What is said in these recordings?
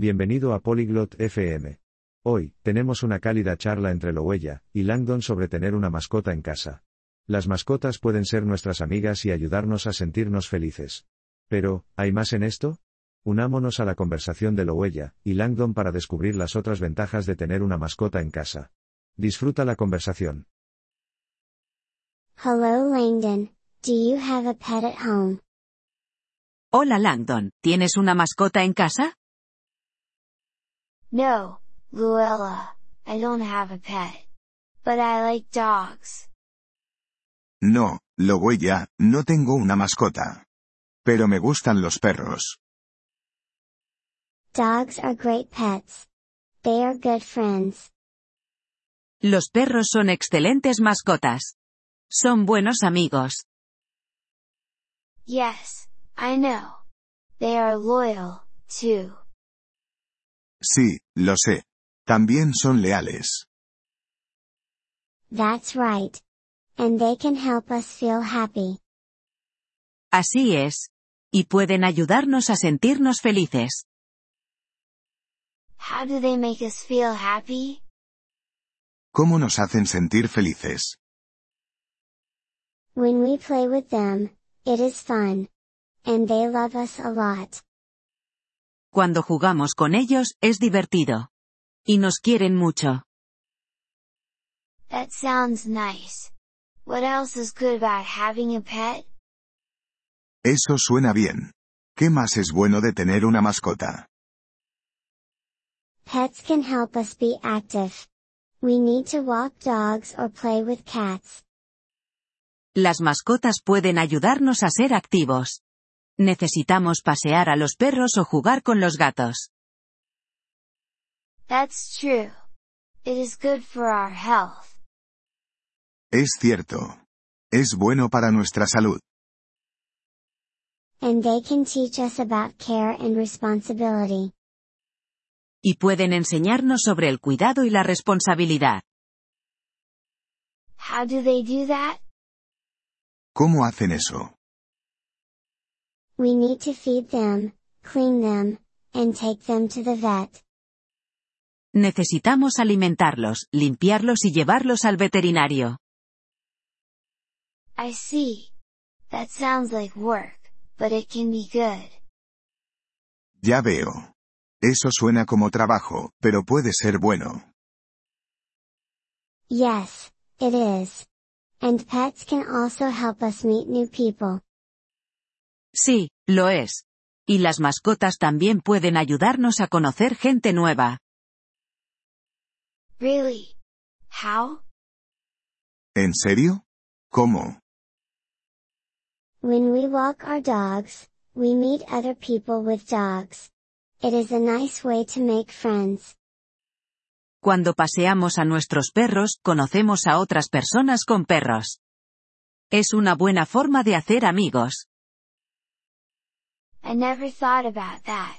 Bienvenido a Polyglot FM. Hoy, tenemos una cálida charla entre Lowella y Langdon sobre tener una mascota en casa. Las mascotas pueden ser nuestras amigas y ayudarnos a sentirnos felices. Pero, ¿hay más en esto? Unámonos a la conversación de Lowella y Langdon para descubrir las otras ventajas de tener una mascota en casa. Disfruta la conversación. Hello Langdon, do you have a pet at home? Hola Langdon, ¿tienes una mascota en casa? No, Luella, I don't have a pet. But I like dogs. No, lo huella, no tengo una mascota. Pero me gustan los perros. Dogs are great pets. They are good friends. Los perros son excelentes mascotas. Son buenos amigos. Yes, I know. They are loyal, too. Sí, lo sé. También son leales. That's right. And they can help us feel happy. Así es. Y pueden ayudarnos a sentirnos felices. How do they make us feel happy? ¿Cómo nos hacen sentir felices? When we play with them, it is fun. And they love us a lot. Cuando jugamos con ellos, es divertido. Y nos quieren mucho. That sounds nice. What else is good about having a pet? Eso suena bien. ¿Qué más es bueno de tener una mascota? Pets can help us be active. We need to walk dogs or play with cats. Las mascotas pueden ayudarnos a ser activos. Necesitamos pasear a los perros o jugar con los gatos. That's true. It is good for our health. Es cierto. Es bueno para nuestra salud. And they can teach us about care and responsibility. Y pueden enseñarnos sobre el cuidado y la responsabilidad. How do they do that? ¿Cómo hacen eso? We need to feed them, clean them, and take them to the vet. Necesitamos alimentarlos, limpiarlos y llevarlos al veterinario. I see. That sounds like work, but it can be good. Ya veo. Eso suena como trabajo, pero puede ser bueno. Yes, it is. And pets can also help us meet new people. Sí, lo es. Y las mascotas también pueden ayudarnos a conocer gente nueva. Really? How? ¿En serio? ¿Cómo? When we walk our dogs, we meet other people with dogs. It is a nice way to make friends. Cuando paseamos a nuestros perros, conocemos a otras personas con perros. Es una buena forma de hacer amigos. I never thought about that.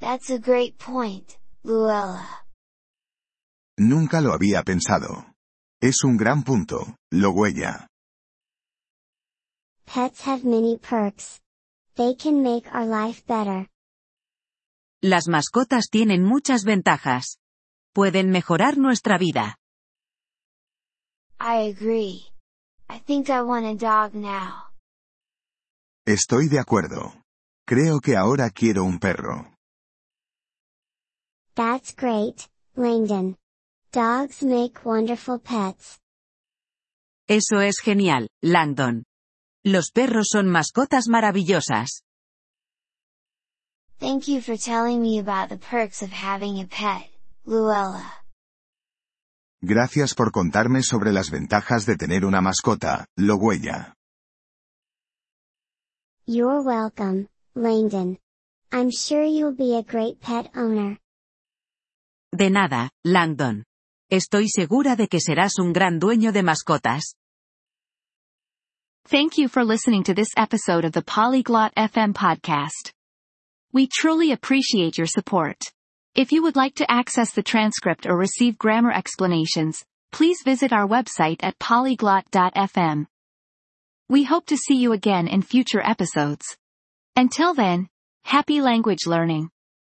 That's a great point, Luella. Nunca lo había pensado. Es un gran punto, lo huella. Pets have many perks. They can make our life better. Las mascotas tienen muchas ventajas. Pueden mejorar nuestra vida. I agree. I think I want a dog now. Estoy de acuerdo. Creo que ahora quiero un perro. That's great, Langdon. Dogs make wonderful pets. Eso es genial, Langdon. Los perros son mascotas maravillosas. Thank you for telling me about the perks of having a pet, Luella. Gracias por contarme sobre las ventajas de tener una mascota, lo huella. You're welcome, Langdon. I'm sure you'll be a great pet owner. De nada, Langdon. Estoy segura de que serás un gran dueño de mascotas. Thank you for listening to this episode of the Polyglot FM podcast. We truly appreciate your support. If you would like to access the transcript or receive grammar explanations, please visit our website at polyglot.fm. We hope to see you again in future episodes. Until then, happy language learning.